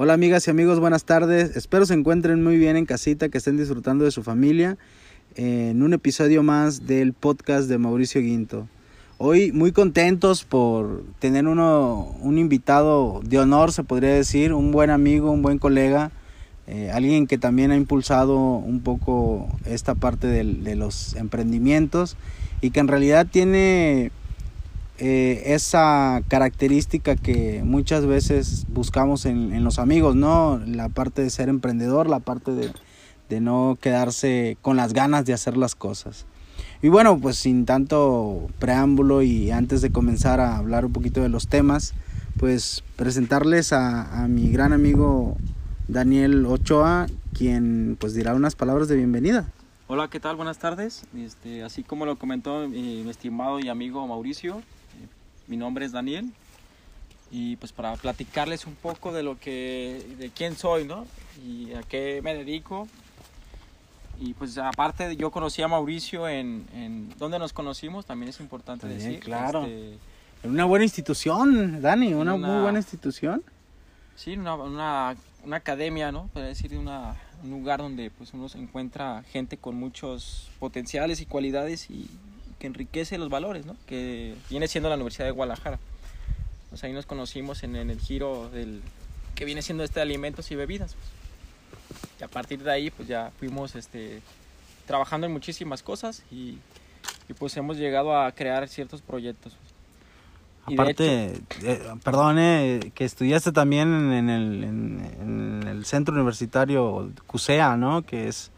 Hola amigas y amigos, buenas tardes. Espero se encuentren muy bien en casita, que estén disfrutando de su familia en un episodio más del podcast de Mauricio Guinto. Hoy muy contentos por tener uno, un invitado de honor, se podría decir, un buen amigo, un buen colega, eh, alguien que también ha impulsado un poco esta parte de los emprendimientos y que en realidad tiene eh, esa característica que muchas veces buscamos en, los amigos, ¿no? La parte de ser emprendedor, la parte de, de no quedarse con las ganas de hacer las cosas. Y bueno, pues sin tanto preámbulo y antes de comenzar a hablar un poquito de los temas, pues presentarles a, a mi gran amigo Daniel Ochoa, quien pues dirá unas palabras de bienvenida. Hola, ¿qué tal? Buenas tardes. Este, así como lo comentó mi estimado y amigo Mauricio, mi nombre es Daniel y pues para platicarles un poco de lo que de quién soy, ¿no? Y a qué me dedico. Y pues aparte yo conocí a Mauricio en, en ¿dónde nos conocimos? También es importante decir. Claro. Este, en una buena institución, Dani, una, muy buena institución. Sí, una, una, una academia, ¿no? Para decir una, un lugar donde pues uno se encuentra gente con muchos potenciales y cualidades y, que enriquece los valores, ¿no? que viene siendo la Universidad de Guadalajara. Pues ahí nos conocimos en, el giro del que viene siendo este de alimentos y bebidas. Pues. Y a partir de ahí pues ya fuimos este, trabajando en muchísimas cosas y, y pues hemos llegado a crear ciertos proyectos. Aparte, eh, perdone, que estudiaste también en el, en, el centro universitario CUSEA, ¿no? Que es,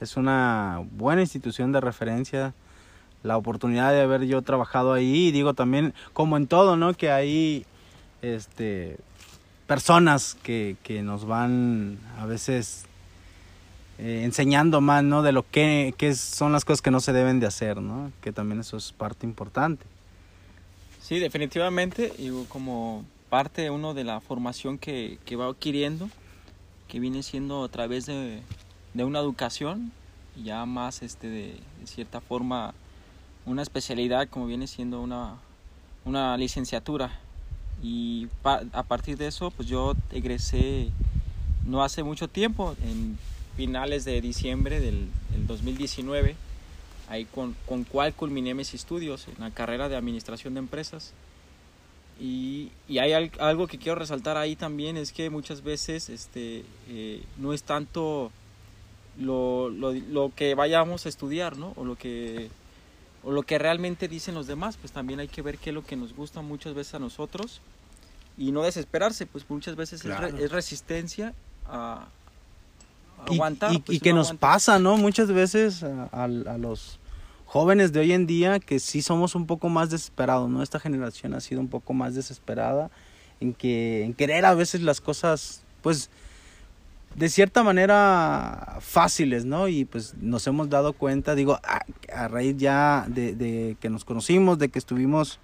es una buena institución de referencia la oportunidad de haber yo trabajado ahí y digo también como en todo no que hay este personas que, que nos van a veces eh, enseñando más no de lo que, que, son las cosas que no se deben de hacer no que también eso es parte importante. Sí definitivamente y como parte uno de la formación que, que va adquiriendo que viene siendo a través de, de una educación ya más este de cierta forma una especialidad como viene siendo una, una licenciatura y a partir de eso pues yo egresé no hace mucho tiempo en finales de diciembre del, 2019 ahí con, con cual culminé mis estudios en la carrera de administración de empresas y, y hay algo que quiero resaltar ahí también es que muchas veces este, eh, no es tanto lo, lo, lo, que vayamos a estudiar, ¿no? O lo que o lo que realmente dicen los demás, pues también hay que ver qué es lo que nos gusta muchas veces a nosotros y no desesperarse, pues muchas veces es, resistencia a, aguantar. Y, pues, que nos pasa, ¿no? Muchas veces a, los jóvenes de hoy en día que sí somos un poco más desesperados, ¿no? Esta generación ha sido un poco más desesperada en que en querer a veces las cosas, pues de cierta manera fáciles, ¿no? Y pues nos hemos dado cuenta, digo, a, raíz ya de, que nos conocimos, de que estuvimos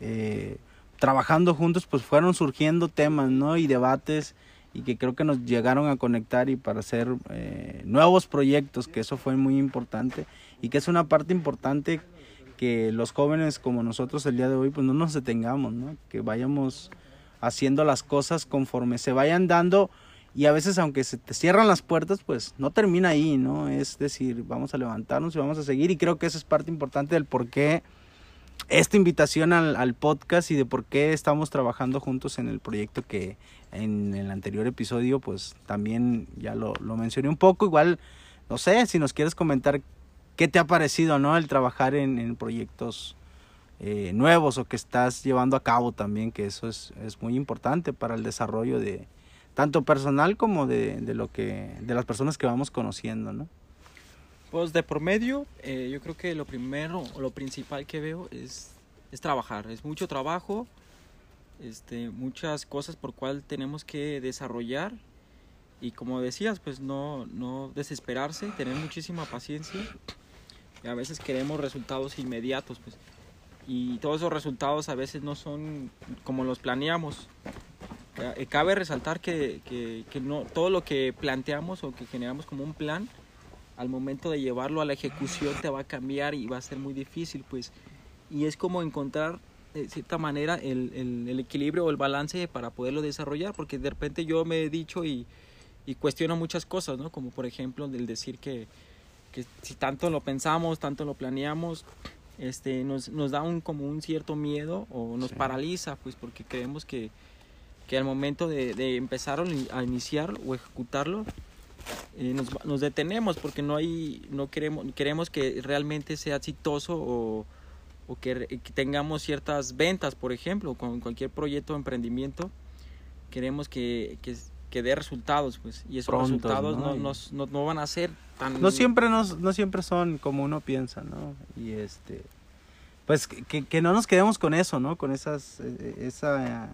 eh, trabajando juntos, pues fueron surgiendo temas, ¿no? Y debates y que creo que nos llegaron a conectar y para hacer eh, nuevos proyectos, que eso fue muy importante y que es una parte importante que los jóvenes como nosotros el día de hoy, pues no nos detengamos, ¿no? Que vayamos haciendo las cosas conforme se vayan dando y a veces aunque se te cierran las puertas, pues no termina ahí, ¿no? Es decir, vamos a levantarnos y vamos a seguir y creo que esa es parte importante del por qué esta invitación al, podcast y de por qué estamos trabajando juntos en el proyecto que en el anterior episodio pues también ya lo, mencioné un poco, igual no sé si nos quieres comentar qué te ha parecido, ¿no? El trabajar en, proyectos eh, nuevos o que estás llevando a cabo también, que eso es, es muy importante para el desarrollo de, tanto personal como de, de, lo que de las personas que vamos conociendo, ¿no? Pues de promedio, eh, yo creo que lo primero o lo principal que veo es, es trabajar, es mucho trabajo, este, muchas cosas por cual tenemos que desarrollar. Y como decías, pues no, no desesperarse, tener muchísima paciencia. Y a veces queremos resultados inmediatos, pues. Y todos esos resultados a veces no son como los planeamos cabe resaltar que, que, no, todo lo que planteamos o que generamos como un plan, al momento de llevarlo a la ejecución te va a cambiar y va a ser muy difícil, pues. Y es como encontrar de cierta manera, el, el, el, equilibrio o el balance para poderlo desarrollar, porque de repente yo me he dicho y, y cuestiono muchas cosas, ¿no? Como por ejemplo el decir que, que si tanto lo pensamos, tanto lo planeamos, este, nos, nos da un, como un cierto miedo o nos paraliza, pues porque creemos que, que al momento de, de empezar a iniciar o ejecutarlo, eh, nos, nos, detenemos porque no hay, no queremos, queremos que realmente sea exitoso o, o que, que, tengamos ciertas ventas, por ejemplo, con cualquier proyecto de emprendimiento, queremos que, que, que dé resultados, pues, y esos resultados ¿no? No, no, no, van a ser tan... No siempre, no, no siempre son como uno piensa, ¿no? Y este, pues que, que no nos quedemos con eso, ¿no? Con esas, e, e, esa,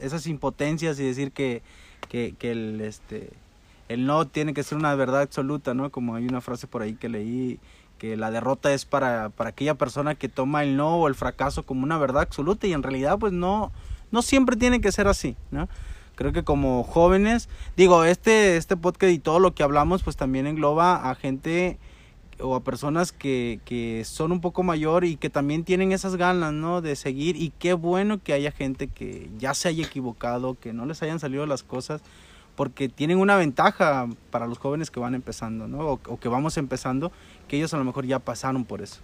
esas impotencias y decir que, que, el, este, el no tiene que ser una verdad absoluta, ¿no? Como hay una frase por ahí que leí, que la derrota es para, para aquella persona que toma el no o el fracaso como una verdad absoluta y en realidad pues no, no siempre tiene que ser así, ¿no? Creo que como jóvenes, digo, este, este podcast y todo lo que hablamos pues también engloba a gente o a personas que, que son un poco mayor y que también tienen esas ganas, ¿no? De seguir y qué bueno que haya gente que ya se haya equivocado, que no les hayan salido las cosas, porque tienen una ventaja para los jóvenes que van empezando, ¿no? O, que vamos empezando, que ellos a lo mejor ya pasaron por eso.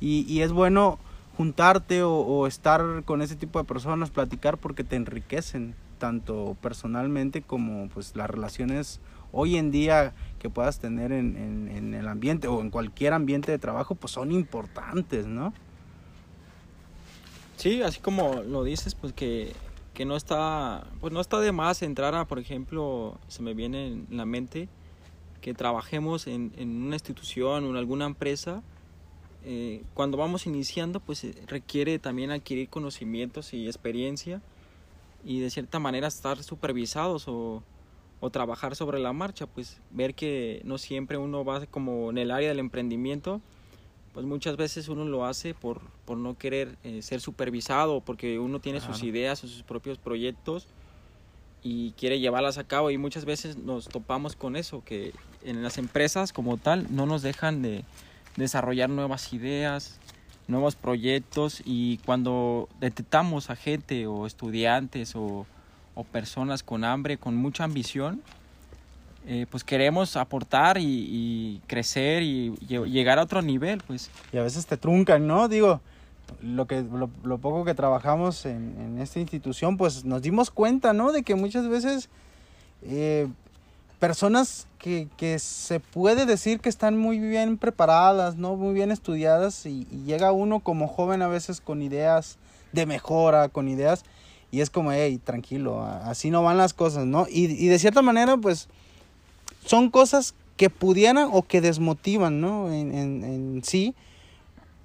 Y, y es bueno juntarte o, o, estar con ese tipo de personas, platicar porque te enriquecen, tanto personalmente como pues las relaciones hoy en día que puedas tener en, en, el ambiente o en cualquier ambiente de trabajo, pues son importantes, ¿no? Sí, así como lo dices, pues que que no está, pues no está de más entrar a, por ejemplo, se me viene en la mente que trabajemos en, en una institución o en alguna empresa. Eh, cuando vamos iniciando, pues eh, requiere también adquirir conocimientos y experiencia y de cierta manera estar supervisados o, o trabajar sobre la marcha, pues ver que no siempre uno va como en el área del emprendimiento, pues muchas veces uno lo hace por, por no querer eh, ser supervisado, porque uno tiene sus ideas o sus propios proyectos y quiere llevarlas a cabo y muchas veces nos topamos con eso, que en las empresas como tal no nos dejan de desarrollar nuevas ideas, nuevos proyectos y cuando detectamos a gente o estudiantes o, o personas con hambre, con mucha ambición, eh, pues queremos aportar y, crecer y llegar a otro nivel, pues. Y a veces te truncan, ¿no? Digo, lo, que, lo, poco que trabajamos en, esta institución, pues nos dimos cuenta, ¿no? De que muchas veces eh, personas que, que, se puede decir que están muy bien preparadas, ¿no? Muy bien estudiadas y llega uno como joven a veces con ideas de mejora, con ideas... Y es como, hey, tranquilo, así no van las cosas, ¿no? Y, y de cierta manera, pues, son cosas que pudieran o que desmotivan, ¿no? En, en, en sí,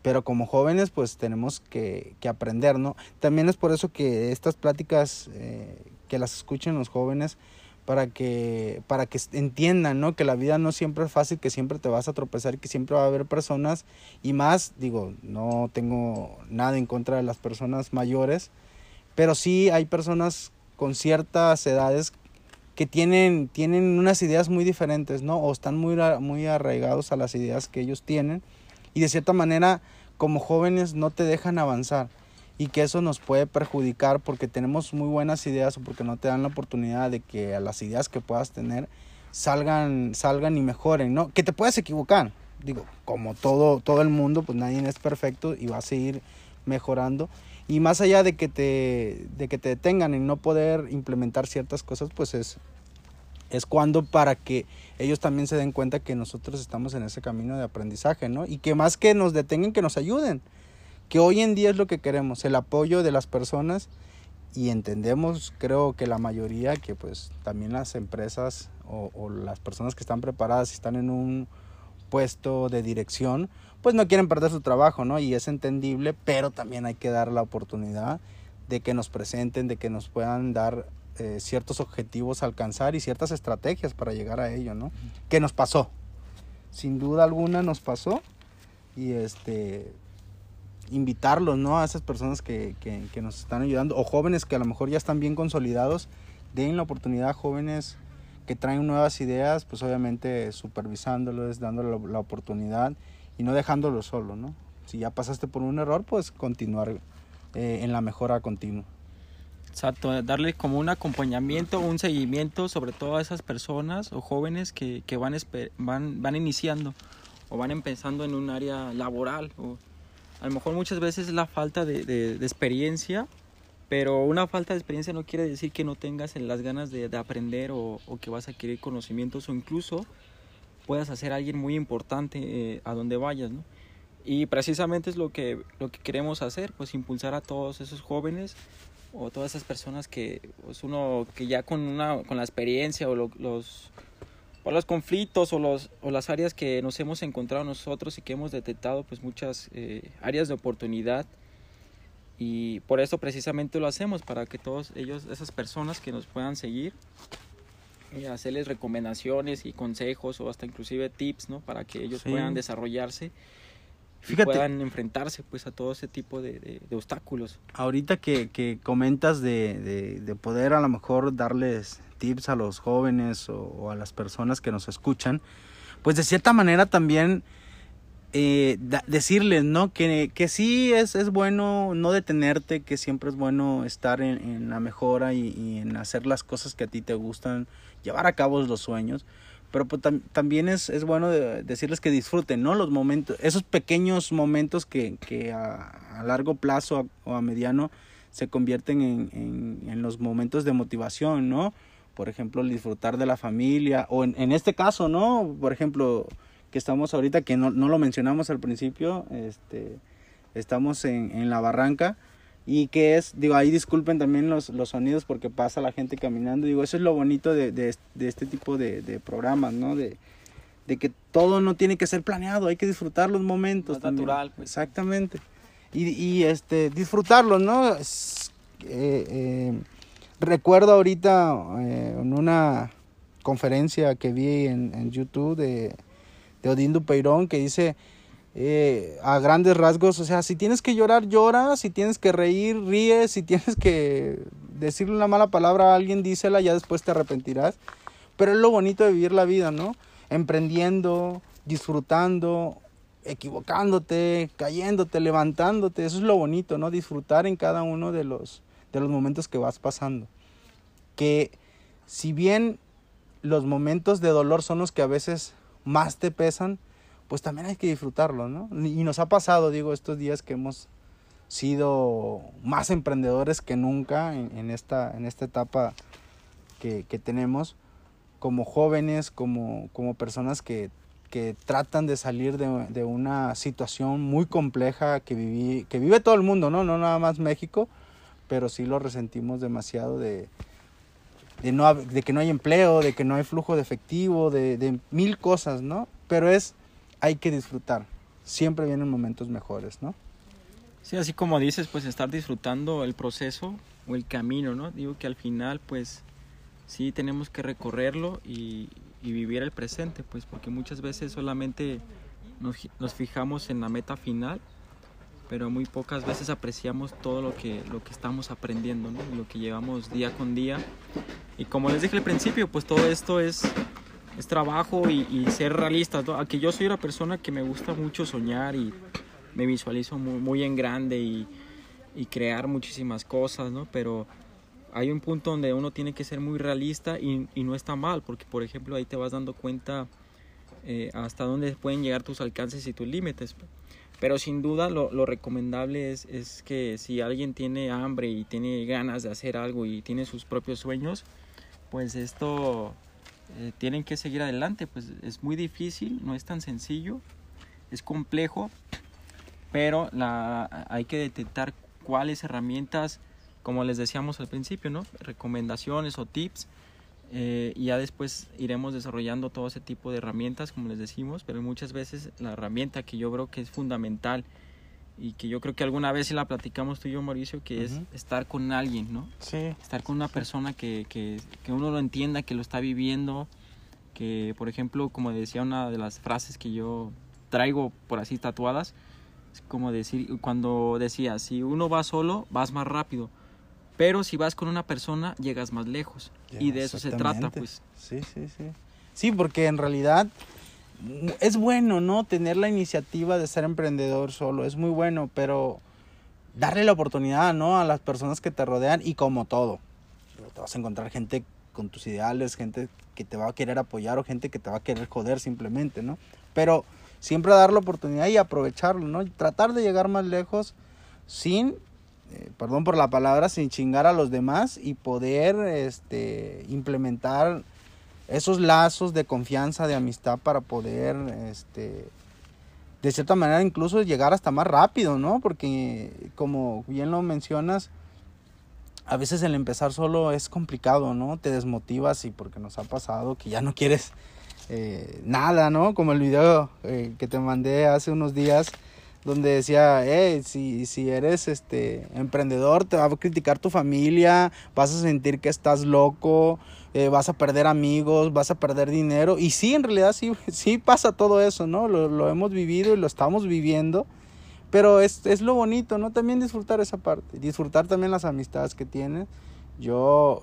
pero como jóvenes pues tenemos que, que, aprender, ¿no? También es por eso que estas pláticas eh, que las escuchen los jóvenes para que, para que entiendan, ¿no? Que la vida no siempre es fácil, que siempre te vas a tropezar que siempre va a haber personas y más, digo, no tengo nada en contra de las personas mayores, pero sí hay personas con ciertas edades que tienen, tienen unas ideas muy diferentes, ¿no? O están muy, muy arraigados a las ideas que ellos tienen y de cierta manera como jóvenes no te dejan avanzar y que eso nos puede perjudicar porque tenemos muy buenas ideas o porque no te dan la oportunidad de que a las ideas que puedas tener salgan, salgan y mejoren, ¿no? Que te puedes equivocar, digo, como todo, todo el mundo, pues nadie es perfecto y va a seguir mejorando. Y más allá de que te, de que te detengan en no poder implementar ciertas cosas, pues es, es cuando para que ellos también se den cuenta que nosotros estamos en ese camino de aprendizaje, ¿no? Y que más que nos detengan, que nos ayuden. Que hoy en día es lo que queremos, el apoyo de las personas y entendemos, creo que la mayoría, que pues también las empresas o, o las personas que están preparadas y están en un puesto de dirección, pues no quieren perder su trabajo, ¿no? Y es entendible, pero también hay que dar la oportunidad de que nos presenten, de que nos puedan dar eh, ciertos objetivos a alcanzar y ciertas estrategias para llegar a ello, ¿no? Que nos pasó, sin duda alguna nos pasó y este invitarlos, ¿no? A esas personas que, que, que nos están ayudando o jóvenes que a lo mejor ya están bien consolidados, den la oportunidad a jóvenes que traen nuevas ideas, pues obviamente supervisándolos, dándoles la, la oportunidad y no dejándolo solo, ¿no? Si ya pasaste por un error, pues continuar eh, en la mejora continua. Exacto, darle como un acompañamiento, un seguimiento sobre todo a esas personas o jóvenes que, que van, van, van iniciando o van empezando en un área laboral. O a lo mejor muchas veces es la falta de, de, experiencia, pero una falta de experiencia no quiere decir que no tengas las ganas de, de aprender o, o, que vas a adquirir conocimientos o incluso puedas hacer alguien muy importante eh, a donde vayas, ¿no? Y precisamente es lo que, lo que queremos hacer, pues impulsar a todos esos jóvenes o todas esas personas que pues uno que ya con una con la experiencia o los o los conflictos o los o las áreas que nos hemos encontrado nosotros y que hemos detectado pues muchas eh, áreas de oportunidad y por eso precisamente lo hacemos para que todos ellos esas personas que nos puedan seguir y hacerles recomendaciones y consejos o hasta inclusive tips no para que ellos puedan desarrollarse Fíjate, puedan enfrentarse pues a todo ese tipo de, obstáculos. Ahorita que, que comentas de, de, poder a lo mejor darles tips a los jóvenes o, a las personas que nos escuchan, pues de cierta manera también eh, decirles, ¿no? Que, que sí es, es bueno no detenerte, que siempre es bueno estar en, en la mejora y, y en hacer las cosas que a ti te gustan, llevar a cabo los sueños pero pues, también es, es bueno decirles que disfruten, ¿no? Los momentos, esos pequeños momentos que, que a, largo plazo o a mediano se convierten en, en, los momentos de motivación, ¿no? Por ejemplo, el disfrutar de la familia, o en, en este caso, ¿no? Por ejemplo, que estamos ahorita, que no, no lo mencionamos al principio, este, estamos en, en la barranca, y que es, digo, ahí disculpen también los, los sonidos porque pasa la gente caminando, digo, eso es lo bonito de, de, de este tipo de, de, programas, ¿no? De, de que todo no tiene que ser planeado, hay que disfrutar los momentos. natural. Pues. Exactamente. Y, y este, disfrutarlos, ¿no? eh, eh, recuerdo ahorita eh, en una conferencia que vi en, en YouTube de, de Odín Dupeirón que dice eh, a grandes rasgos, o sea, si tienes que llorar, llora, si tienes que reír, ríe, si tienes que decirle una mala palabra a alguien, dísela, ya después te arrepentirás. Pero es lo bonito de vivir la vida, ¿no? Emprendiendo, disfrutando, equivocándote, cayéndote, levantándote, eso es lo bonito, ¿no? Disfrutar en cada uno de los, de los momentos que vas pasando. Que si bien los momentos de dolor son los que a veces más te pesan, pues también hay que disfrutarlo, ¿no? Y nos ha pasado, digo, estos días que hemos sido más emprendedores que nunca en, esta, en esta etapa que, tenemos, como jóvenes, como, como personas que, que tratan de salir de, de, una situación muy compleja que, viví, que vive todo el mundo, ¿no? No nada más México, pero sí lo resentimos demasiado de, de, no, de que no hay empleo, de que no hay flujo de efectivo, de, de mil cosas, ¿no? Pero es hay que disfrutar. Siempre vienen momentos mejores, ¿no? Sí, así como dices, pues estar disfrutando el proceso o el camino, ¿no? Digo que al final, pues sí tenemos que recorrerlo y, vivir el presente, pues porque muchas veces solamente nos, fijamos en la meta final, pero muy pocas veces apreciamos todo lo que, lo que estamos aprendiendo. Lo que llevamos día con día. Y como les dije al principio, pues todo esto es es trabajo y, ser realista. ¿no? yo soy una persona que me gusta mucho soñar y me visualizo muy, en grande y, crear muchísimas cosas, ¿no? Pero hay un punto donde uno tiene que ser muy realista y, no está mal, porque por ejemplo ahí te vas dando cuenta eh, hasta dónde pueden llegar tus alcances y tus límites. Pero sin duda lo, lo recomendable es, es, que si alguien tiene hambre y tiene ganas de hacer algo y tiene sus propios sueños, pues esto eh, tienen que seguir adelante, pues es muy difícil, no es tan sencillo, es complejo, pero la, hay que detectar cuáles herramientas, como les decíamos al principio, ¿no? recomendaciones o tips, eh, y ya después iremos desarrollando todo ese tipo de herramientas, como les decimos, pero muchas veces la herramienta que yo creo que es fundamental y que yo creo que alguna vez la platicamos tú y yo, Mauricio, que es estar con alguien, ¿no? Sí. Estar con una persona que, que, que, uno lo entienda, que lo está viviendo, que, por ejemplo, como decía una de las frases que yo traigo por así tatuadas, es como decir, cuando decía, si uno va solo, vas más rápido, pero si vas con una persona, llegas más lejos. y de eso se trata, pues. Sí, sí, sí. Sí, porque en realidad es bueno, ¿no? Tener la iniciativa de ser emprendedor solo, es muy bueno, pero darle la oportunidad, ¿no? A las personas que te rodean y como todo, te vas a encontrar gente con tus ideales, gente que te va a querer apoyar o gente que te va a querer joder simplemente, ¿no? Pero siempre dar la oportunidad y aprovecharlo, ¿no? tratar de llegar más lejos sin, eh, perdón por la palabra, sin chingar a los demás y poder este, implementar esos lazos de confianza, de amistad para poder, este, de cierta manera incluso llegar hasta más rápido, ¿no? Porque como bien lo mencionas, a veces el empezar solo es complicado, ¿no? Te desmotivas y porque nos ha pasado que ya no quieres eh, nada, ¿no? Como el video eh, que te mandé hace unos días donde decía, hey, si, si eres este emprendedor, te va a criticar tu familia, vas a sentir que estás loco, eh, vas a perder amigos, vas a perder dinero. Y sí, en realidad sí, sí pasa todo eso, ¿no? Lo, lo hemos vivido y lo estamos viviendo. Pero es, es, lo bonito, ¿no? También disfrutar esa parte, disfrutar también las amistades que tienes. Yo,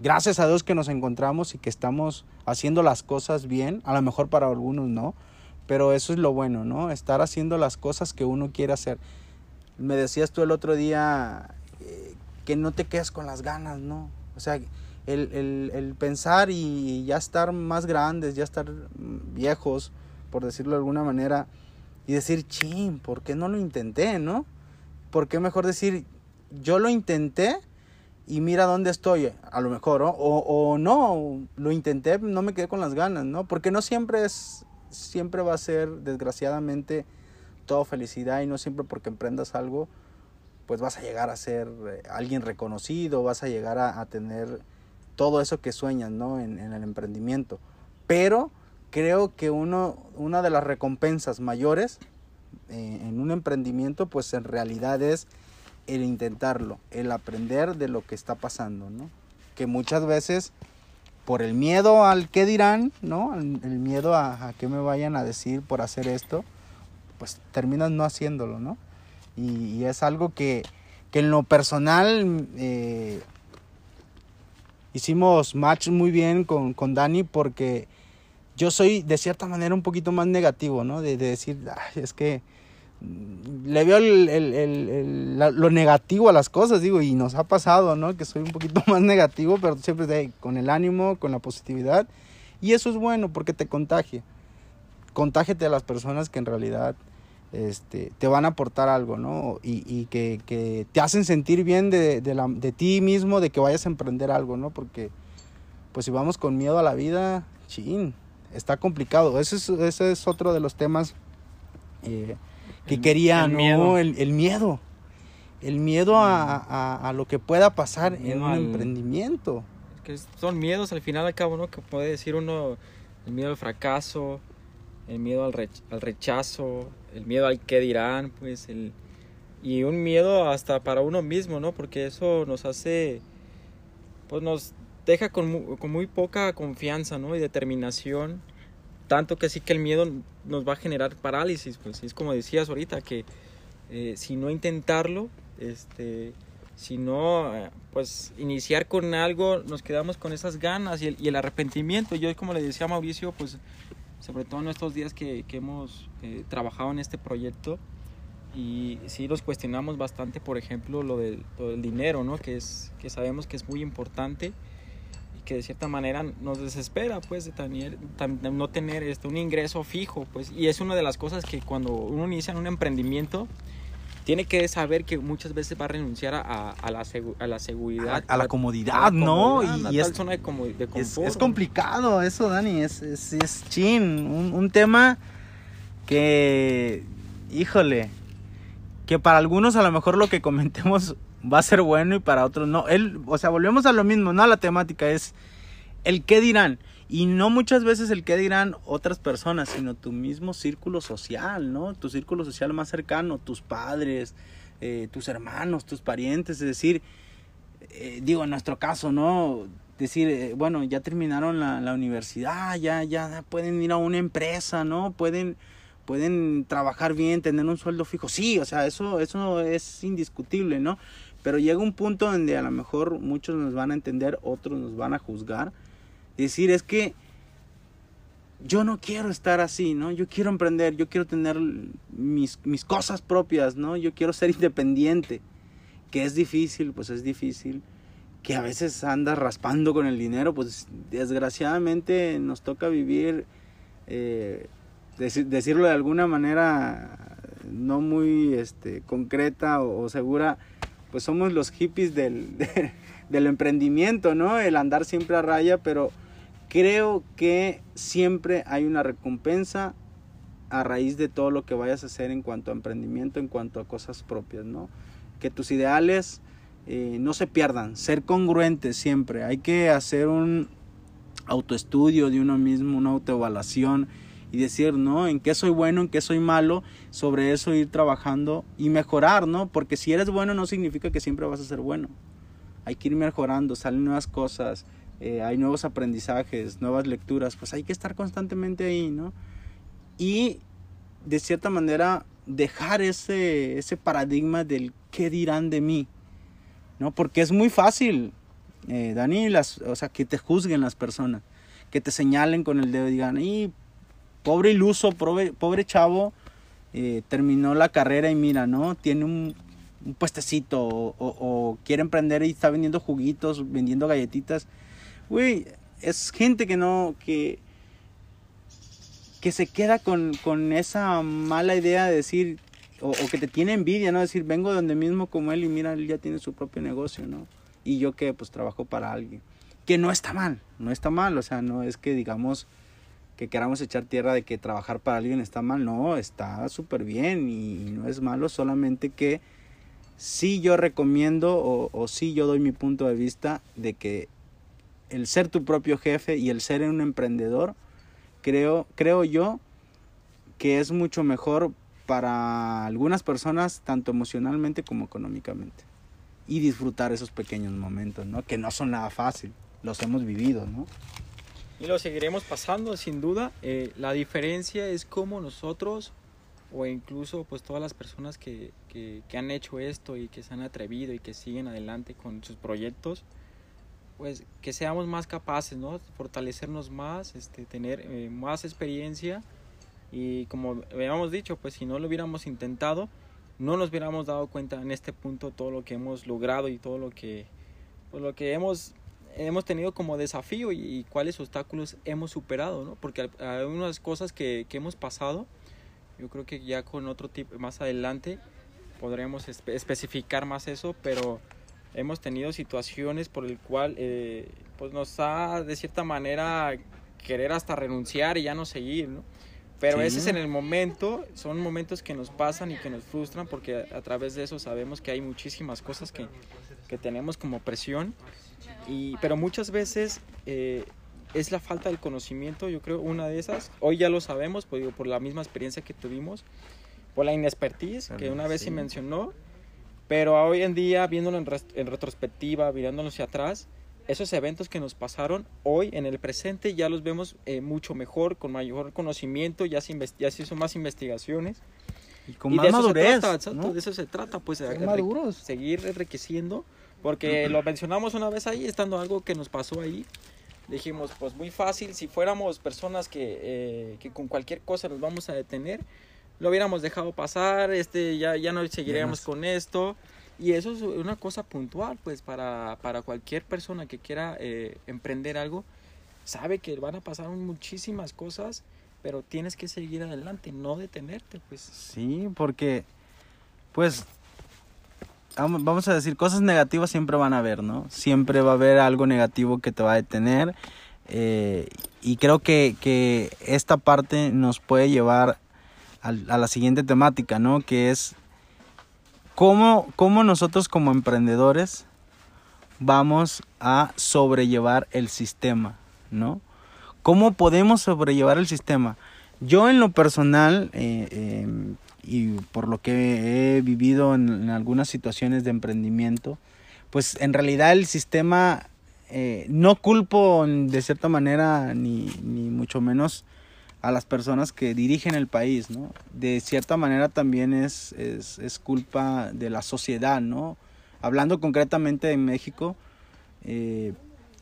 gracias a Dios que nos encontramos y que estamos haciendo las cosas bien, a lo mejor para algunos no, pero eso es lo bueno, ¿no? Estar haciendo las cosas que uno quiere hacer. Me decías tú el otro día eh, que no te quedes con las ganas, ¿no? O sea, el, el, el, pensar y ya estar más grandes, ya estar viejos, por decirlo de alguna manera, y decir, ching, ¿por qué no lo intenté, no? ¿Por qué mejor decir, yo lo intenté y mira dónde estoy, a lo mejor, o, o no, lo intenté, no me quedé con las ganas, ¿no? Porque no siempre es siempre va a ser, desgraciadamente, todo felicidad y no siempre porque emprendas algo, pues vas a llegar a ser eh, alguien reconocido, vas a llegar a, tener todo eso que sueñas, ¿no? En, el emprendimiento. Pero creo que uno, una de las recompensas mayores eh, en un emprendimiento, pues en realidad es el intentarlo, el aprender de lo que está pasando, ¿no? Que muchas veces por el miedo al qué dirán, ¿no? El, miedo a, a qué me vayan a decir por hacer esto, pues terminas no haciéndolo, ¿no? Y, es algo que, que, en lo personal eh, hicimos match muy bien con, con, Dani porque yo soy de cierta manera un poquito más negativo, ¿no? De, de decir, Ay, es que le veo el, el, el, lo negativo a las cosas, digo, y nos ha pasado, ¿no? Que soy un poquito más negativo, pero siempre de, con el ánimo, con la positividad. Y eso es bueno porque te contagia. Contágete a las personas que en realidad este, te van a aportar algo, ¿no? Y, y que, que, te hacen sentir bien de, de, la, de ti mismo, de que vayas a emprender algo, ¿no? Porque, pues si vamos con miedo a la vida, chin, está complicado. Ese es, ese es otro de los temas eh, que quería, el ¿no? Miedo. El, el, miedo. El miedo a, a, a, lo que pueda pasar en un al... emprendimiento. Que son miedos al final al cabo, ¿no? Que puede decir uno el miedo al fracaso, el miedo al, rech al rechazo, el miedo al qué dirán, pues el y un miedo hasta para uno mismo, ¿no? Porque eso nos hace pues nos deja con muy, con muy poca confianza, ¿no? Y determinación tanto que sí que el miedo nos va a generar parálisis, pues es como decías ahorita, que eh, si no intentarlo, este, si no, pues iniciar con algo, nos quedamos con esas ganas y el, y el, arrepentimiento. Yo como le decía a Mauricio, pues sobre todo en estos días que, que hemos eh, trabajado en este proyecto, y sí los cuestionamos bastante, por ejemplo, lo del, lo del dinero, ¿no? que, es, que sabemos que es muy importante que de cierta manera nos desespera pues de, no tener este, un ingreso fijo pues y es una de las cosas que cuando uno inicia un emprendimiento tiene que saber que muchas veces va a renunciar a, a, la, a la, seguridad. A, la comodidad, ¿no? Comodidad, y, es, zona de, de es, es, complicado eso, Dani. Es, es, es chin. Un, un, tema que, híjole, que para algunos a lo mejor lo que comentemos va a ser bueno y para otros no. Él, o sea, volvemos a lo mismo, no a la temática, es el qué dirán. Y no muchas veces el qué dirán otras personas, sino tu mismo círculo social, ¿no? Tu círculo social más cercano, tus padres, eh, tus hermanos, tus parientes. Es decir, eh, digo, en nuestro caso, ¿no? Decir, eh, bueno, ya terminaron la, la, universidad, ya, ya pueden ir a una empresa, ¿no? Pueden, pueden trabajar bien, tener un sueldo fijo. Sí, o sea, eso, eso es indiscutible, ¿no? Pero llega un punto donde a lo mejor muchos nos van a entender, otros nos van a juzgar. Decir, es que yo no quiero estar así, ¿no? Yo quiero emprender, yo quiero tener mis, mis cosas propias, ¿no? Yo quiero ser independiente. Que es difícil, pues es difícil. Que a veces andas raspando con el dinero, pues desgraciadamente nos toca vivir, eh, decirlo de alguna manera no muy este, concreta o, segura, pues somos los hippies del, del emprendimiento, ¿no? El andar siempre a raya, pero creo que siempre hay una recompensa a raíz de todo lo que vayas a hacer en cuanto a emprendimiento, en cuanto a cosas propias, ¿no? Que tus ideales eh, no se pierdan, ser congruentes siempre. Hay que hacer un autoestudio de uno mismo, una autoevaluación y decir, ¿no? En qué soy bueno, en qué soy malo, sobre eso ir trabajando y mejorar, ¿no? Porque si eres bueno no significa que siempre vas a ser bueno. Hay que ir mejorando, salen nuevas cosas, eh, hay nuevos aprendizajes, nuevas lecturas, pues hay que estar constantemente ahí, ¿no? Y de cierta manera dejar ese, ese paradigma del qué dirán de mí, ¿no? Porque es muy fácil, eh, Dani, las, o sea, que te juzguen las personas, que te señalen con el dedo y digan, y pobre iluso, pobre, pobre chavo, eh, terminó la carrera y mira, ¿no? Tiene un, un puestecito o, o, quiere emprender y está vendiendo juguitos, vendiendo galletitas güey, es gente que no, que, que se queda con, con esa mala idea de decir, o, que te tiene envidia, ¿no? Decir, vengo donde mismo como él y mira, él ya tiene su propio negocio, ¿no? Y yo que pues trabajo para alguien. Que no está mal, no está mal, o sea, no es que digamos que queramos echar tierra de que trabajar para alguien está mal, no, está súper bien y, no es malo, solamente que sí yo recomiendo o, o sí yo doy mi punto de vista de que el ser tu propio jefe y el ser un emprendedor, creo, creo yo que es mucho mejor para algunas personas, tanto emocionalmente como económicamente. Y disfrutar esos pequeños momentos, ¿no? Que no son nada fácil, los hemos vivido, ¿no? Y lo seguiremos pasando, sin duda. Eh, la diferencia es cómo nosotros, o incluso pues todas las personas que, que, que han hecho esto y que se han atrevido y que siguen adelante con sus proyectos, pues que seamos más capaces, ¿no? Fortalecernos más, este, tener eh, más experiencia y como habíamos dicho, pues si no lo hubiéramos intentado, no nos hubiéramos dado cuenta en este punto todo lo que hemos logrado y todo lo que, pues, lo que hemos, hemos tenido como desafío y, cuáles obstáculos hemos superado, ¿no? Porque hay unas cosas que, que hemos pasado, yo creo que ya con otro tipo, más adelante podremos especificar más eso, pero hemos tenido situaciones por el cual eh, pues nos ha de cierta manera querer hasta renunciar y ya no seguir, ¿no? Pero ese es en el momento, son momentos que nos pasan y que nos frustran porque a, través de eso sabemos que hay muchísimas cosas que, que tenemos como presión, y, pero muchas veces eh, es la falta del conocimiento, yo creo, una de esas. Hoy ya lo sabemos pues, por la misma experiencia que tuvimos, por la inexpertise que una vez se mencionó, pero hoy en día, viéndolo en, retrospectiva, mirándolo hacia atrás, esos eventos que nos pasaron hoy en el presente ya los vemos eh, mucho mejor, con mayor conocimiento, ya se, ya se hizo más investigaciones. Y con más madurez. De eso se trata, pues, de seguir enriqueciendo, porque lo mencionamos una vez ahí, estando algo que nos pasó ahí. Dijimos, pues muy fácil, si fuéramos personas que, eh, que con cualquier cosa nos vamos a detener, lo hubiéramos dejado pasar, este, ya, ya no seguiríamos con esto. Y eso es una cosa puntual, pues, para, para cualquier persona que quiera eh, emprender algo, sabe que van a pasar muchísimas cosas, pero tienes que seguir adelante, no detenerte, pues. Sí, porque, pues, vamos a decir, cosas negativas siempre van a haber, ¿no? Siempre va a haber algo negativo que te va a detener. Eh, y creo que, que esta parte nos puede llevar a, la siguiente temática, ¿no? Que es cómo, cómo nosotros como emprendedores vamos a sobrellevar el sistema, ¿no? ¿Cómo podemos sobrellevar el sistema? Yo en lo personal, eh, em, y por lo que he vivido en, algunas situaciones de emprendimiento, pues en realidad el sistema eh, no culpo de cierta manera ni, ni mucho menos a las personas que dirigen el país, ¿no? De cierta manera también es, es, culpa de la sociedad, ¿no? Hablando concretamente de México, eh,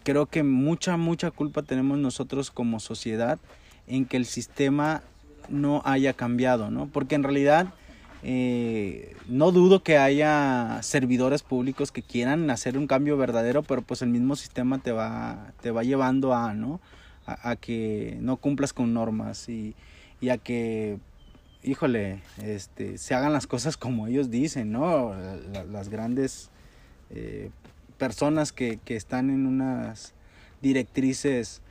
creo que mucha, mucha culpa tenemos nosotros como sociedad en que el sistema no haya cambiado, ¿no? Porque en realidad eh, no dudo que haya servidores públicos que quieran hacer un cambio verdadero, pero pues el mismo sistema te va, te va llevando a, ¿no? A, que no cumplas con normas y, y, a que, híjole, este, se hagan las cosas como ellos dicen, ¿no? las grandes eh, personas que, que están en unas directrices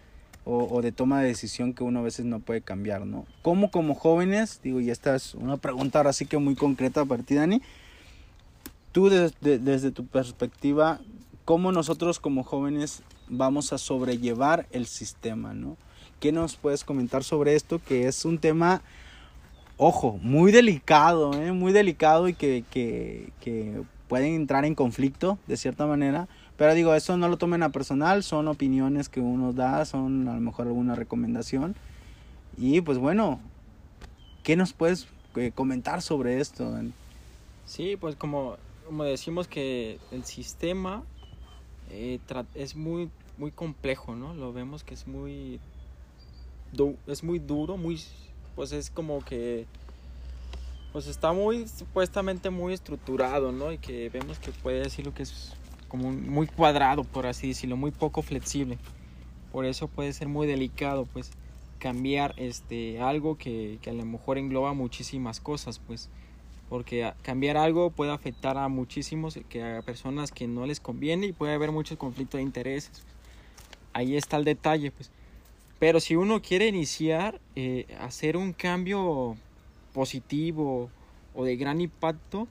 o, de toma de decisión que uno a veces no puede cambiar, ¿no? ¿Cómo como jóvenes, digo, y esta es una pregunta ahora sí que muy concreta para ti, Dani, tú desde tu perspectiva, ¿cómo nosotros como jóvenes vamos a sobrellevar el sistema, ¿no? ¿Qué nos puedes comentar sobre esto? Que es un tema, ojo, muy delicado, ¿eh? muy delicado y que, que, pueden entrar en conflicto de cierta manera, pero digo, eso no lo tomen a personal, son opiniones que uno da, son a lo mejor alguna recomendación. Y pues bueno, ¿qué nos puedes eh, comentar sobre esto? Sí, pues como, como decimos que el sistema eh, es muy, muy complejo, ¿no? Lo vemos que es muy, es muy duro, muy, pues es como que pues está muy supuestamente muy estructurado, ¿no? Y que vemos que puede decir lo que es como muy cuadrado, por así decirlo, muy poco flexible. Por eso puede ser muy delicado, pues, cambiar este, algo que, que a lo mejor engloba muchísimas cosas, pues. Porque cambiar algo puede afectar a muchísimos, que a personas que no les conviene y puede haber muchos conflictos de intereses. Ahí está el detalle, pues. Pero si uno quiere iniciar, eh, hacer un cambio positivo o de gran impacto,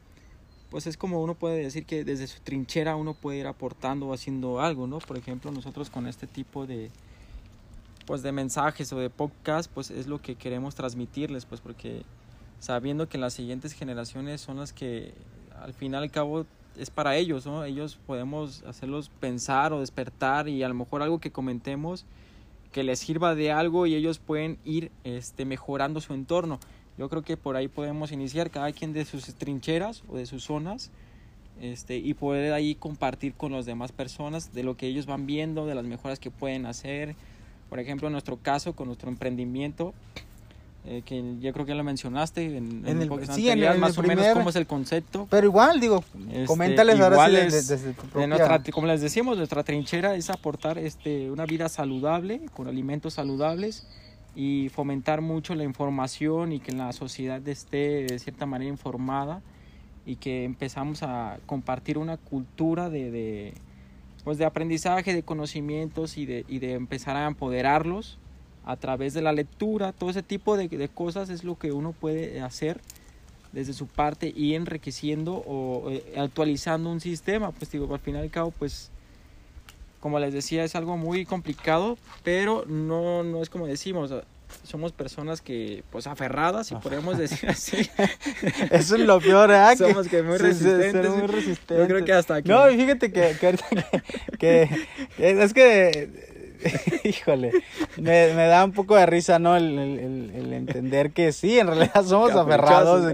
pues es como uno puede decir que desde su trinchera uno puede ir aportando o haciendo algo, ¿no? Por ejemplo, nosotros con este tipo de pues de mensajes o de podcast, pues es lo que queremos transmitirles, pues porque sabiendo que las siguientes generaciones son las que al final y al cabo es para ellos, ¿no? Ellos podemos hacerlos pensar o despertar y a lo mejor algo que comentemos que les sirva de algo y ellos pueden ir este, mejorando su entorno. Yo creo que por ahí podemos iniciar cada quien de sus trincheras o de sus zonas este, y poder ahí compartir con las demás personas de lo que ellos van viendo, de las mejoras que pueden hacer. Por ejemplo, en nuestro caso, con nuestro emprendimiento, eh, que yo creo que ya lo mencionaste en, en, el, sí, en más o menos cómo es el concepto. Pero igual, digo, este, coméntales ahora sí desde, tu propia... Como les decíamos, nuestra trinchera es aportar este, una vida saludable, con alimentos saludables, y fomentar mucho la información y que la sociedad esté de cierta manera informada y que empezamos a compartir una cultura de, de pues de aprendizaje, de conocimientos y de, y de empezar a empoderarlos a través de la lectura, todo ese tipo de, de cosas es lo que uno puede hacer desde su parte y enriqueciendo o eh, actualizando un sistema, pues digo, al final y al cabo, pues como les decía, es algo muy complicado, pero no, no es como decimos, somos personas que, pues, aferradas, si podemos decir así. Eso es lo peor, ¿eh? Somos que muy, resistentes. muy resistentes. Yo creo que hasta aquí. No, fíjate que, que, es que, híjole, me, me, da un poco de risa, ¿no? El, el, entender que sí, en realidad somos aferrados.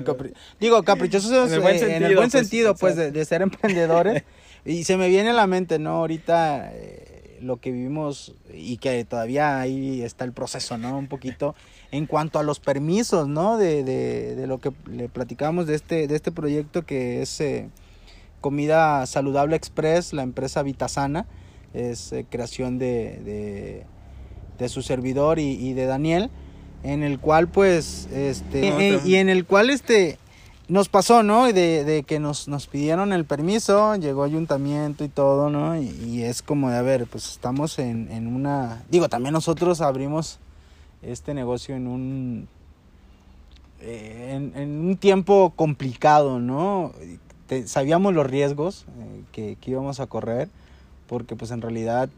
digo, caprichosos en el buen sentido, en el buen pues, sentido pues, de, de ser emprendedores. Y se me viene a la mente, ¿no? Ahorita eh, lo que vivimos y que todavía ahí está el proceso, ¿no? Un poquito en cuanto a los permisos, ¿no? De, de, de lo que le platicamos de este, de este proyecto que es eh, Comida Saludable Express, la empresa Vitasana, es eh, creación de, de, su servidor y, y, de Daniel, en el cual pues, este, y en el cual este nos pasó, ¿no? De, de que nos, nos pidieron el permiso, llegó ayuntamiento y todo, ¿no? Y, es como de, a ver, pues estamos en, en, una... Digo, también nosotros abrimos este negocio en un... Eh, en, un tiempo complicado, ¿no? sabíamos los riesgos eh, que, que, íbamos a correr, porque pues en realidad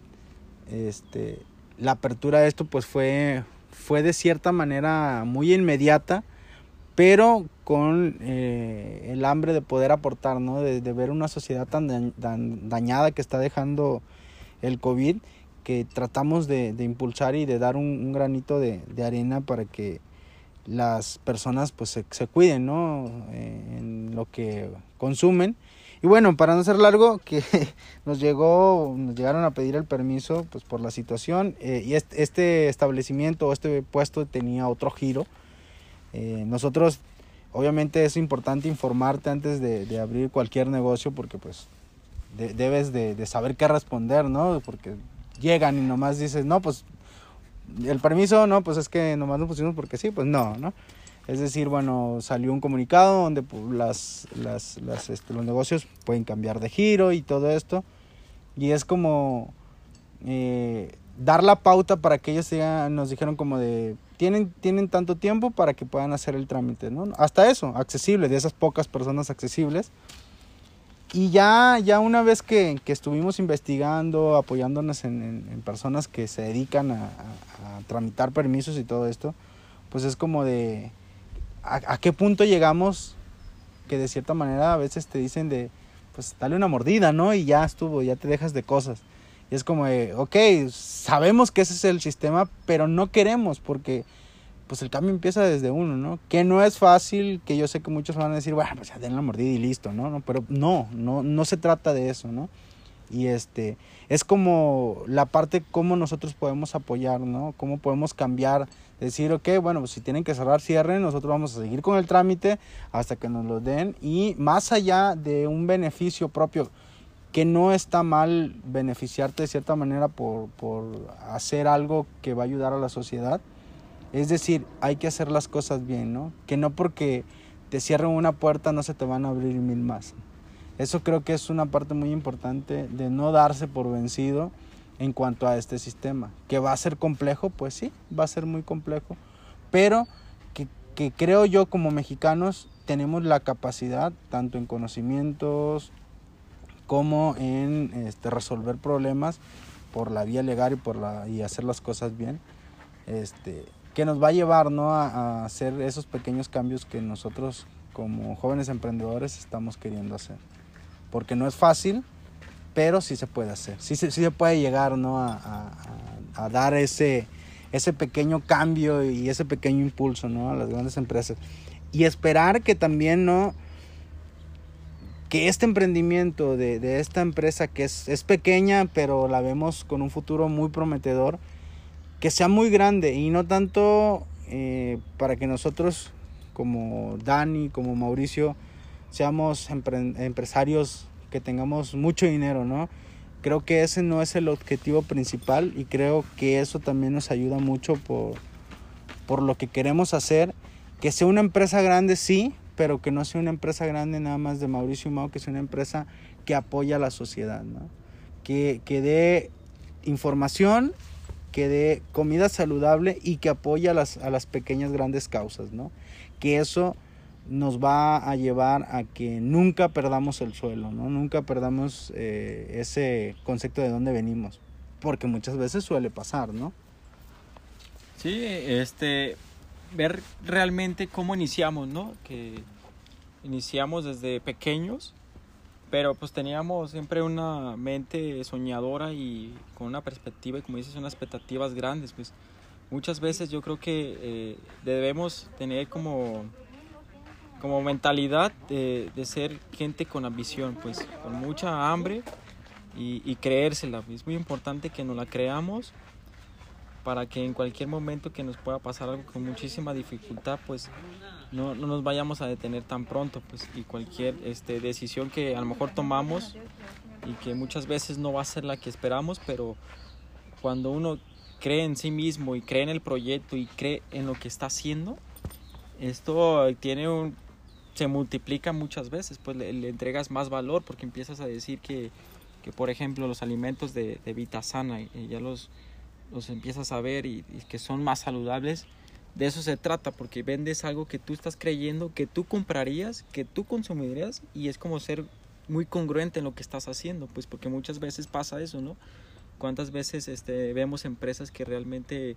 este, la apertura de esto pues fue, fue de cierta manera muy inmediata pero con eh, el hambre de poder aportar, ¿no? De, ver una sociedad tan, dañada que está dejando el COVID, que tratamos de, impulsar y de dar un, granito de, arena para que las personas pues se, cuiden, ¿no? Eh, en lo que consumen. Y bueno, para no ser largo, que nos llegó, nos llegaron a pedir el permiso pues por la situación eh, y este, establecimiento, este puesto tenía otro giro. Eh, nosotros, obviamente es importante informarte antes de, de abrir cualquier negocio porque pues debes de, de, saber qué responder, ¿no? Porque llegan y nomás dices, no, pues el permiso, no, pues es que nomás lo pusimos porque sí, pues no, ¿no? Es decir, bueno, salió un comunicado donde pues, las, este, los negocios pueden cambiar de giro y todo esto. Y es como eh, dar la pauta para que ellos nos dijeron como de, tienen, tienen tanto tiempo para que puedan hacer el trámite, ¿no? Hasta eso, accesible, de esas pocas personas accesibles. Y ya, ya una vez que, que estuvimos investigando, apoyándonos en, en, personas que se dedican a, a, tramitar permisos y todo esto, pues es como de a, qué punto llegamos que de cierta manera a veces te dicen de, pues dale una mordida, ¿no? Y ya estuvo, ya te dejas de cosas. Y es como de, ok, sabemos que ese es el sistema, pero no queremos porque pues el cambio empieza desde uno, ¿no? Que no es fácil, que yo sé que muchos van a decir, bueno, pues ya den la mordida y listo, ¿no? no pero no, no, no se trata de eso, ¿no? Y este, es como la parte cómo nosotros podemos apoyar, ¿no? Cómo podemos cambiar, decir, ok, bueno, pues si tienen que cerrar, cierren, nosotros vamos a seguir con el trámite hasta que nos lo den. Y más allá de un beneficio propio, que no está mal beneficiarte de cierta manera por, por hacer algo que va a ayudar a la sociedad, es decir, hay que hacer las cosas bien, ¿no? Que no porque te cierren una puerta no se te van a abrir mil más. Eso creo que es una parte muy importante de no darse por vencido en cuanto a este sistema. Que va a ser complejo, pues sí, va a ser muy complejo, pero que, creo yo como mexicanos tenemos la capacidad, tanto en conocimientos como en este, resolver problemas por la vía legal y, por la, y hacer las cosas bien. Este, que nos va a llevar ¿no? a, hacer esos pequeños cambios que nosotros como jóvenes emprendedores estamos queriendo hacer. Porque no es fácil, pero sí se puede hacer, sí, sí, se puede llegar ¿no? a, a, dar ese, ese pequeño cambio y ese pequeño impulso ¿no? a las grandes empresas. Y esperar que también no que este emprendimiento de, de esta empresa que es, es pequeña pero la vemos con un futuro muy prometedor, que sea muy grande y no tanto eh, para que nosotros como Dani, como Mauricio, seamos empresarios que tengamos mucho dinero, ¿no? Creo que ese no es el objetivo principal y creo que eso también nos ayuda mucho por, por lo que queremos hacer. Que sea una empresa grande, sí, pero que no sea una empresa grande nada más de Mauricio y que sea una empresa que apoya a la sociedad, ¿no? Que, que dé información que dé comida saludable y que apoye a las, a las pequeñas grandes causas, ¿no? Que eso nos va a llevar a que nunca perdamos el suelo, ¿no? Nunca perdamos eh, ese concepto de dónde venimos, porque muchas veces suele pasar, ¿no? Sí, este, ver realmente cómo iniciamos, ¿no? Que iniciamos desde pequeños pero pues teníamos siempre una mente soñadora y con una perspectiva y como dices unas expectativas grandes pues muchas veces yo creo que eh, debemos tener como como mentalidad de, de, ser gente con ambición pues con mucha hambre y, y creérsela. Es muy importante que nos la creamos para que en cualquier momento que nos pueda pasar algo con muchísima dificultad, pues no, no, nos vayamos a detener tan pronto, pues y cualquier este, decisión que a lo mejor tomamos y que muchas veces no va a ser la que esperamos, pero cuando uno cree en sí mismo y cree en el proyecto y cree en lo que está haciendo, esto tiene un se multiplica muchas veces, pues le, entregas más valor porque empiezas a decir que, que por ejemplo los alimentos de, de Vita Sana y ya los los empiezas a ver y, que son más saludables, de eso se trata, porque vendes algo que tú estás creyendo, que tú comprarías, que tú consumirías y es como ser muy congruente en lo que estás haciendo, pues porque muchas veces pasa eso, ¿no? Cuántas veces este, vemos empresas que realmente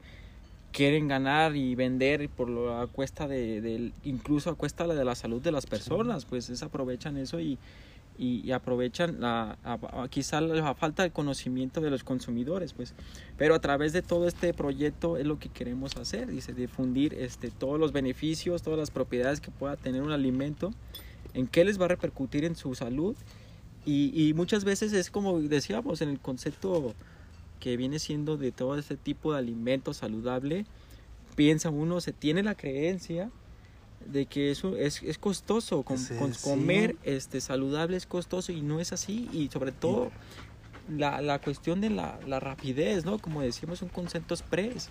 quieren ganar y vender por lo a cuesta de, de, incluso a cuesta de la salud de las personas, pues es aprovechan eso y, y, aprovechan la, quizá la falta de conocimiento de los consumidores, pues. Pero a través de todo este proyecto es lo que queremos hacer, dice, difundir este, todos los beneficios, todas las propiedades que pueda tener un alimento, en qué les va a repercutir en su salud Y, y muchas veces es como decíamos en el concepto que viene siendo de todo este tipo de alimento saludable, piensa uno, se tiene la creencia de que eso es, es costoso, con, Sí, con- sí. comer este, saludable es costoso y no es así, y sobre todo la, la cuestión de la, la rapidez, ¿no? Como decíamos, un concepto express,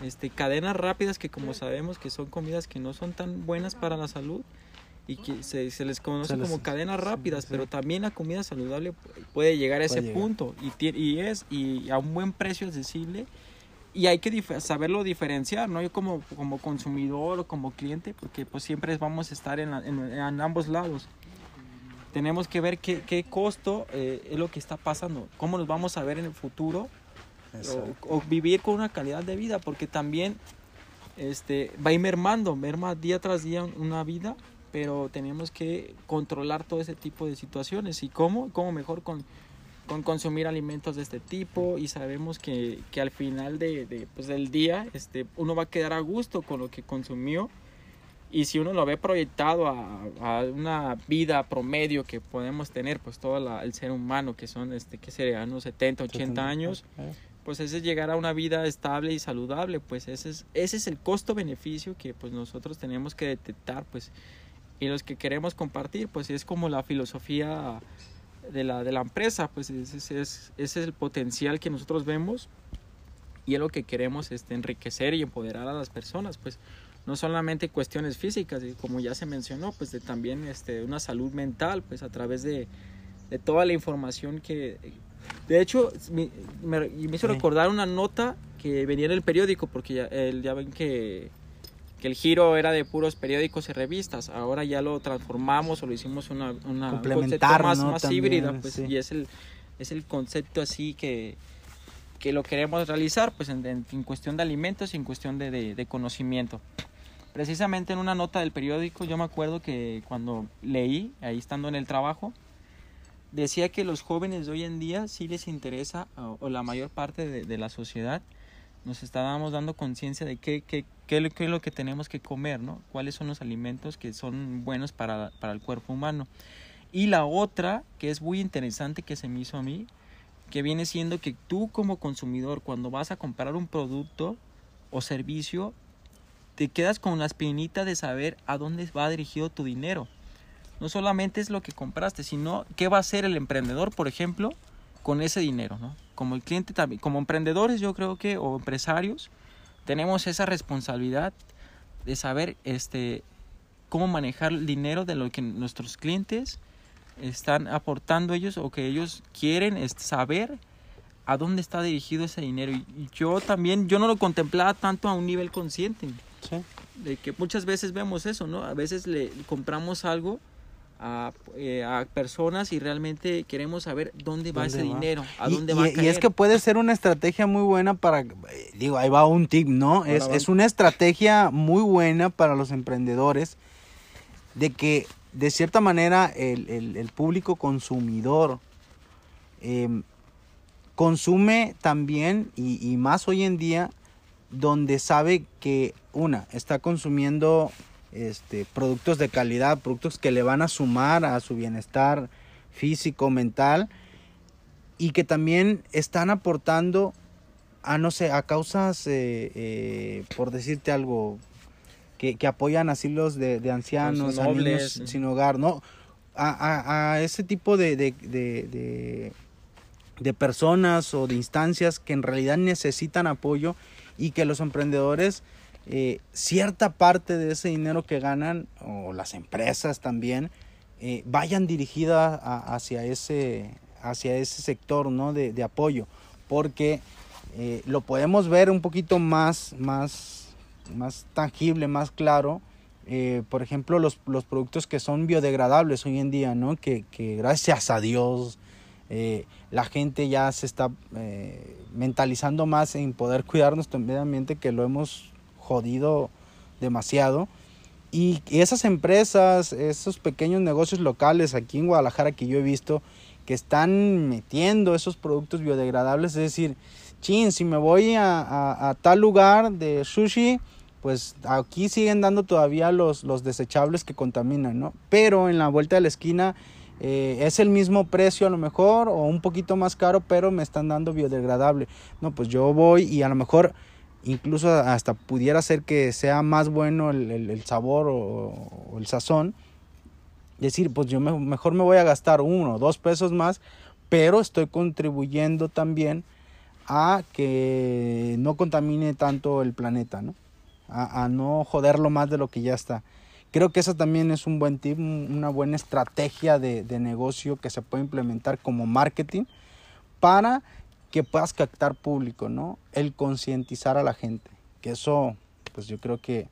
este, cadenas rápidas que como sabemos que son comidas que no son tan buenas para la salud y que se, se les conoce Se les- como cadenas rápidas, sí. pero también la comida saludable puede llegar a ese llegar. punto y, tie- y es y a un buen precio accesible y hay que dif- saberlo diferenciar, ¿no? Yo como, como consumidor o como cliente, porque pues siempre vamos a estar en, la- en- en ambos lados. Tenemos que ver qué, qué costo eh, es lo que está pasando, cómo nos vamos a ver en el futuro o, o vivir con una calidad de vida, porque también este, va a ir mermando, merma día tras día una vida, pero tenemos que controlar todo ese tipo de situaciones. ¿Y cómo? ¿Cómo mejor con, con consumir alimentos de este tipo? Y sabemos que, que al final de, de, pues, del día este, uno va a quedar a gusto con lo que consumió. Y si uno lo ve proyectado a, a una vida promedio que podemos tener, pues todo la- el ser humano, que son, este, ¿qué sería? Unos 70, 80 años, pues ese es llegar a una vida estable y saludable, pues ese es, ese es el costo-beneficio que pues nosotros tenemos que detectar, pues, y los que queremos compartir, pues es como la filosofía de la, de la empresa, pues ese, es- es, ese es el potencial que nosotros vemos y es lo que queremos este, enriquecer y empoderar a las personas, pues no solamente cuestiones físicas, como ya se mencionó, pues de también este, una salud mental, pues a través de, de toda la información que... De hecho, me, me- me hizo Sí. recordar una nota que venía en el periódico, porque ya, el- ya ven que, que el giro era de puros periódicos y revistas, ahora ya lo transformamos o lo hicimos una, una Complementar, más, ¿no? más También, híbrida, pues, sí. y es el, es el concepto así que, que lo queremos realizar, pues en, en- en cuestión de alimentos y en cuestión de, de- de conocimiento. Precisamente en una nota del periódico, yo me acuerdo que cuando leí, ahí estando en el trabajo, decía que los jóvenes de hoy en día sí les interesa, o, o la mayor parte de, de la sociedad, nos estábamos dando conciencia de qué, qué, qué, qué es lo que tenemos que comer, ¿no? Cuáles son los alimentos que son buenos para, para el cuerpo humano. Y la otra, que es muy interesante que se me hizo a mí, que viene siendo que tú como consumidor, cuando vas a comprar un producto o servicio, te quedas con la espinita de saber a dónde va dirigido tu dinero. No solamente es lo que compraste, sino qué va a hacer el emprendedor, por ejemplo, con ese dinero, ¿no? Como el cliente también, como emprendedores yo creo que, o empresarios, tenemos esa responsabilidad de saber este, cómo manejar el dinero de lo que nuestros clientes están aportando ellos o que ellos quieren este, saber a dónde está dirigido ese dinero. Y y yo también, yo no lo contemplaba tanto a un nivel consciente Sí. de que muchas veces vemos eso, ¿no? A veces le compramos algo a, eh, a personas y realmente queremos saber dónde va ¿Dónde ese va? dinero, a dónde y, va a y caer. es que puede ser una estrategia muy buena para, eh, digo, ahí va un tip, ¿no? Es, es una estrategia muy buena para los emprendedores de que de cierta manera el, el- el público consumidor em, consume también y, y más hoy en día donde sabe que una está consumiendo este productos de calidad, productos que le van a sumar a su bienestar físico, mental y que también están aportando a no sé, a causas eh, eh, por decirte algo que, que apoyan asilos de, de ancianos, a niños sin hogar, ¿no? A, a- a ese tipo de- de- de personas o de instancias que en realidad necesitan apoyo y que los emprendedores eh, cierta parte de ese dinero que ganan o las empresas también eh, vayan dirigidas hacia ese hacia ese sector ¿no? de, apoyo porque eh, lo podemos ver un poquito más más más tangible más claro por ejemplo los, los productos que son biodegradables hoy en día no que, gracias a Dios la gente ya se está mentalizando más en poder cuidar nuestro medio ambiente que lo hemos jodido demasiado. Y esas empresas, esos pequeños negocios locales aquí en Guadalajara que yo he visto que están metiendo esos productos biodegradables, es decir, chin, si me voy a, tal lugar de sushi, pues aquí siguen dando todavía los, los desechables que contaminan, ¿no? Pero en la vuelta de la esquina eh, es el mismo precio a lo mejor o un poquito más caro, pero me están dando biodegradable. No, pues yo voy y a lo mejor incluso hasta pudiera ser que sea más bueno el, sabor o, el sazón. Decir, pues yo mejor me voy a gastar uno o dos pesos más, pero estoy contribuyendo también a que no contamine tanto el planeta, ¿no? A, no joderlo más de lo que ya está. Creo que eso también es un buen tip, una buena estrategia de, negocio que se puede implementar como marketing para que puedas captar público, ¿no? El concientizar a la gente, que eso, pues yo creo que,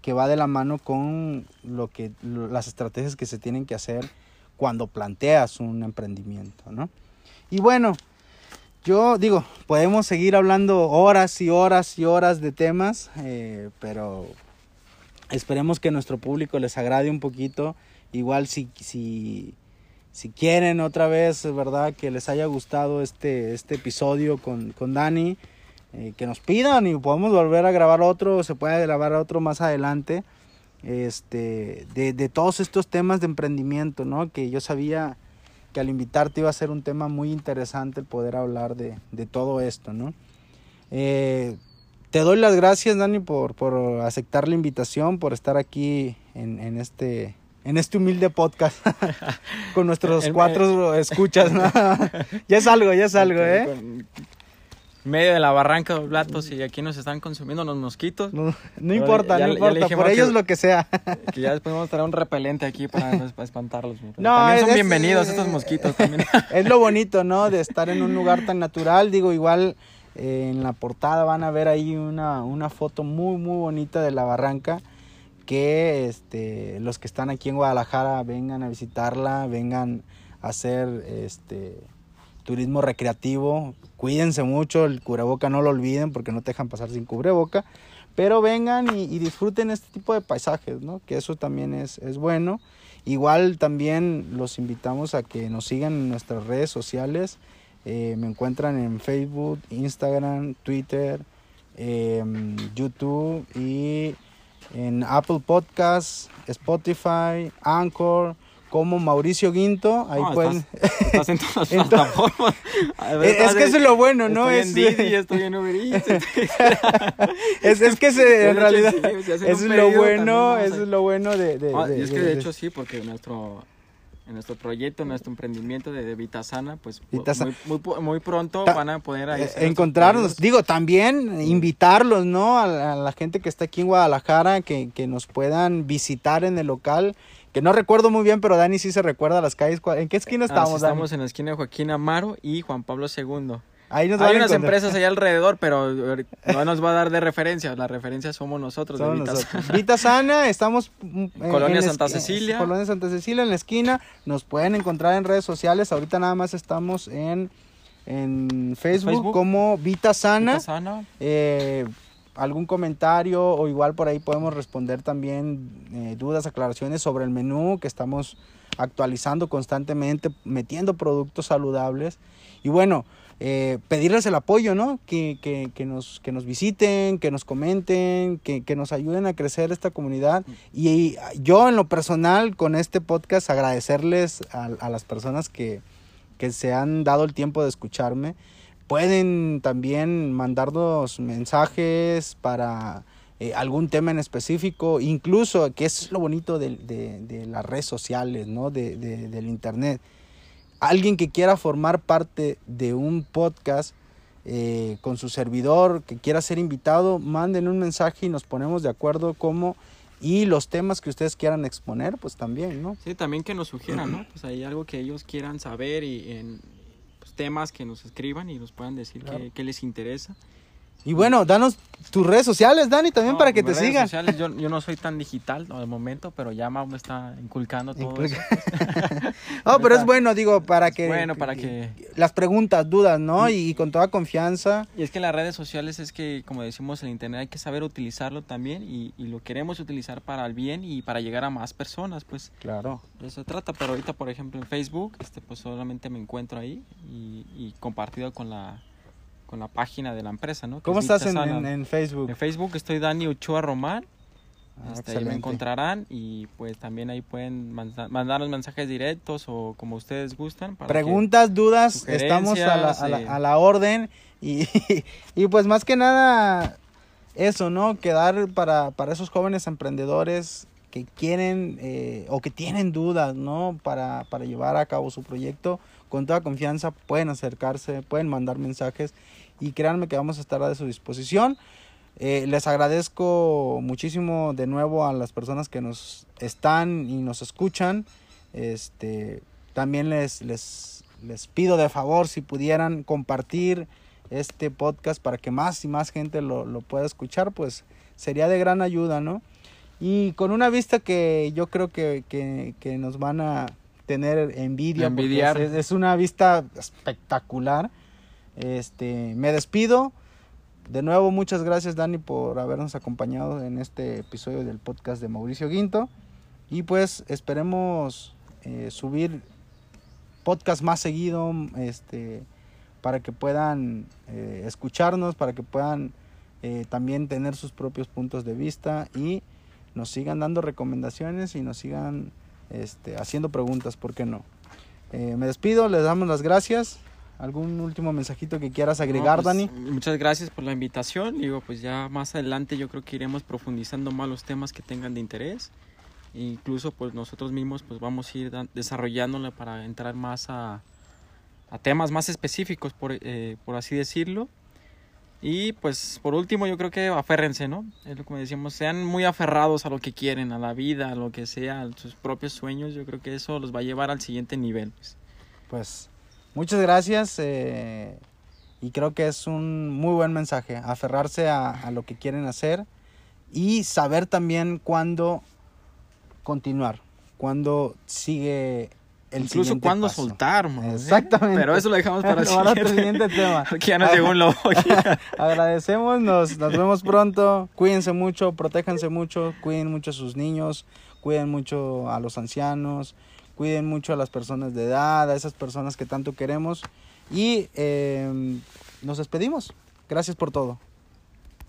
que, va de la mano con lo que, las estrategias que se tienen que hacer cuando planteas un emprendimiento, ¿no? Y bueno, yo digo, podemos seguir hablando horas y horas y horas de temas, eh, pero Esperemos que nuestro público les agrade un poquito. Igual si, si, si quieren otra vez, ¿verdad? Que les haya gustado este, este episodio con, con Dani, eh, que nos pidan y podemos volver a grabar otro, se puede grabar otro más adelante. Este, de, de todos estos temas de emprendimiento, ¿no? Que yo sabía que al invitarte iba a ser un tema muy interesante el poder hablar de, de todo esto, ¿no? Eh, te doy las gracias, Dani, por, por aceptar la invitación, por estar aquí en, en este en este humilde podcast con nuestros cuatro escuchas. ya es algo, ya es algo, ¿eh? medio de la barranca de platos y aquí nos están consumiendo los mosquitos. No, importa, no importa, por ellos lo que sea. Que ya después vamos a traer un repelente aquí para, espantarlos. No, también son bienvenidos estos mosquitos también. Es lo bonito, ¿no? De estar en un lugar tan natural. Digo, igual en la portada van a ver ahí una, una foto muy muy bonita de la barranca que este, los que están aquí en Guadalajara vengan a visitarla, vengan a hacer este, turismo recreativo. Cuídense mucho, el cubreboca no lo olviden porque no te dejan pasar sin cubreboca. Pero vengan y, disfruten este tipo de paisajes, ¿no? Que eso también es, es bueno. Igual también los invitamos a que nos sigan en nuestras redes sociales. Eh, me encuentran en Facebook, Instagram, Twitter, em, YouTube y en Apple Podcasts, Spotify, Anchor, como Mauricio Guinto. Ahí pueden. Estás, en todas las plataformas. es que eso es lo bueno, ¿no? Estoy en Didi, estoy en Uber Eats. es, es que se, en realidad. eso es lo bueno, eso es lo bueno de. de, ah, y es que de hecho sí, porque nuestro en nuestro proyecto, en nuestro emprendimiento de, de Vitasana, pues Muy, muy, pronto van a poder eh, encontrarnos. Digo, también invitarlos, ¿no? A, la gente que está aquí en Guadalajara, que, que, nos puedan visitar en el local. Que no recuerdo muy bien, pero Dani sí se recuerda las calles. ¿En qué esquina estamos? Ah, estamos en la esquina de Joaquín Amaro y Juan Pablo II. Hay unas empresas allá alrededor, pero no nos va a dar de referencia. La referencia somos nosotros. Vita, Sana, estamos en Colonia Santa Cecilia. Colonia Santa Cecilia, en la esquina. Nos pueden encontrar en redes sociales. Ahorita nada más estamos en, en Facebook, como Vita Sana. Eh, algún comentario o igual por ahí podemos responder también eh, dudas, aclaraciones sobre el menú que estamos actualizando constantemente, metiendo productos saludables. Y bueno, eh, pedirles el apoyo, ¿no? Que, que, nos, que nos visiten, que nos comenten, que, que nos ayuden a crecer esta comunidad. Y, yo en lo personal con este podcast agradecerles a, a las personas que, que se han dado el tiempo de escucharme. Pueden también mandarnos mensajes para eh, algún tema en específico, incluso, que es lo bonito de, de, de las redes sociales, ¿no? De, del internet alguien que quiera formar parte de un podcast eh, con su servidor, que quiera ser invitado, manden un mensaje y nos ponemos de acuerdo cómo y los temas que ustedes quieran exponer, pues también, ¿no? Sí, también que nos sugieran, ¿no? Pues hay algo que ellos quieran saber y en pues, temas que nos escriban y nos puedan decir qué les interesa. Y bueno, danos tus redes sociales, Dani, también para que te sigan. Sociales, yo, yo, no soy tan digital al momento, pero ya me está inculcando todo eso. no, pero es bueno, digo, para que... Bueno, para que... Las preguntas, dudas, ¿no? Y, con toda confianza. Y es que las redes sociales es que, como decimos, el Internet hay que saber utilizarlo también y, y lo queremos utilizar para el bien y para llegar a más personas, pues. Claro. De eso se trata, pero ahorita, por ejemplo, en Facebook, este, pues solamente me encuentro ahí y, y compartido con la con la página de la empresa, ¿no? ¿Cómo estás en, Facebook? En Facebook estoy Dani Ochoa Román. Ah, Este, ahí me encontrarán y pues también ahí pueden manda- mandar los mensajes directos o como ustedes gustan. para Preguntas, dudas, estamos a la, a la- eh. a la orden y, y pues más que nada eso, ¿no? Quedar para, para esos jóvenes emprendedores que quieren eh, o que tienen dudas, ¿no? Para, para llevar a cabo su proyecto, con toda confianza pueden acercarse, pueden mandar mensajes y créanme que vamos a estar a su disposición. Eh, les agradezco muchísimo de nuevo a las personas que nos están y nos escuchan. Este, también les, les, les pido de favor si pudieran compartir este podcast para que más y más gente lo, lo pueda escuchar, pues sería de gran ayuda, ¿no? Y con una vista que yo creo que, que, que nos van a tener envidia, porque Envidiar. es, es una vista espectacular. Este, me despido. De nuevo, muchas gracias Dani por habernos acompañado en este episodio del podcast de Mauricio Guinto. Y pues esperemos eh, subir podcast más seguido, este, para que puedan eh, escucharnos, para que puedan eh, también tener sus propios puntos de vista y nos sigan dando recomendaciones y nos sigan este, haciendo preguntas, ¿por qué no? Me despido, les damos las gracias. ¿Algún último mensajito que quieras agregar, No, pues, Dani? Muchas gracias por la invitación. Digo, pues ya más adelante yo creo que iremos profundizando más los temas que tengan de interés. E incluso pues nosotros mismos pues vamos a ir desarrollándola para entrar más a, a temas más específicos, por, eh, por así decirlo. Y pues por último yo creo que aférrense, ¿no? Es lo que decíamos, sean muy aferrados a lo que quieren, a la vida, a lo que sea, a sus propios sueños. Yo creo que eso los va a llevar al siguiente nivel. pues. Pues muchas gracias eh, y creo que es un muy buen mensaje, aferrarse a, a lo que quieren hacer y saber también cuándo continuar, cuándo sigue el Incluso cuándo paso. soltar, ¿no? Exactamente. Pero eso lo dejamos para el Para otro siguiente. tema. Porque ya nos llegó un lobo. Agradecemos, nos, nos vemos pronto. Cuídense mucho, protéjanse mucho, cuiden mucho a sus niños, cuiden mucho a los ancianos, cuiden mucho a las personas de edad, a esas personas que tanto queremos. Y eh, nos despedimos. Gracias por todo.